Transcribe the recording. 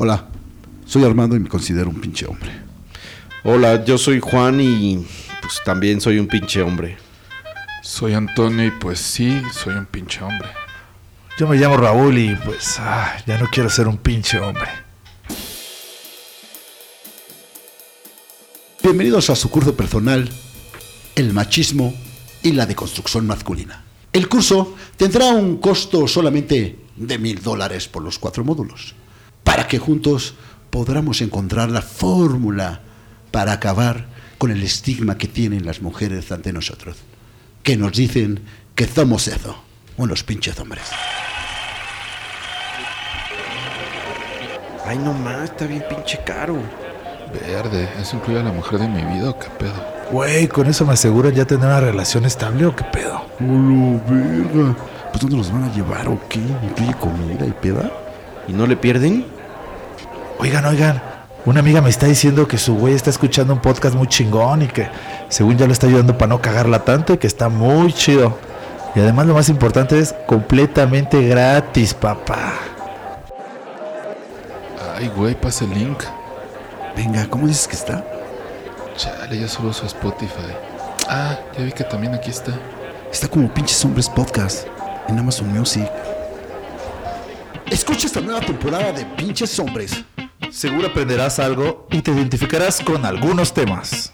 Hola, soy Armando y me considero un pinche hombre. Hola, yo soy Juan y pues también soy un pinche hombre. Soy Antonio y pues sí, soy un pinche hombre. Yo me llamo Raúl y pues ah, ya no quiero ser un pinche hombre. Bienvenidos a su curso personal, El machismo y la deconstrucción masculina. El curso tendrá un costo solamente de mil dólares por los cuatro módulos, para que juntos podamos encontrar la fórmula para acabar con el estigma que tienen las mujeres ante nosotros, que nos dicen que somos eso, unos pinches hombres. Ay, no más, está bien pinche caro. Verde, ¿eso incluye a la mujer de mi vida o qué pedo? Güey, ¿con eso me aseguran ya tener una relación estable o qué pedo? ¡Hola, verga! ¿Pues dónde nos van a llevar o qué? ¿Incluye comida y peda? ¿Y no le pierden? Oigan, oigan, una amiga me está diciendo que su güey está escuchando un podcast muy chingón y que según ya lo está ayudando para no cagarla tanto y que está muy chido. Y además lo más importante es completamente gratis, papá. Ay, güey, pasa el link. Venga, ¿cómo dices que está? Chale, ya solo uso Spotify. Ah, ya vi que también aquí está. Está como Pinches Hombres Podcast en Amazon Music. Escucha esta nueva temporada de Pinches Hombres. Seguro aprenderás algo y te identificarás con algunos temas.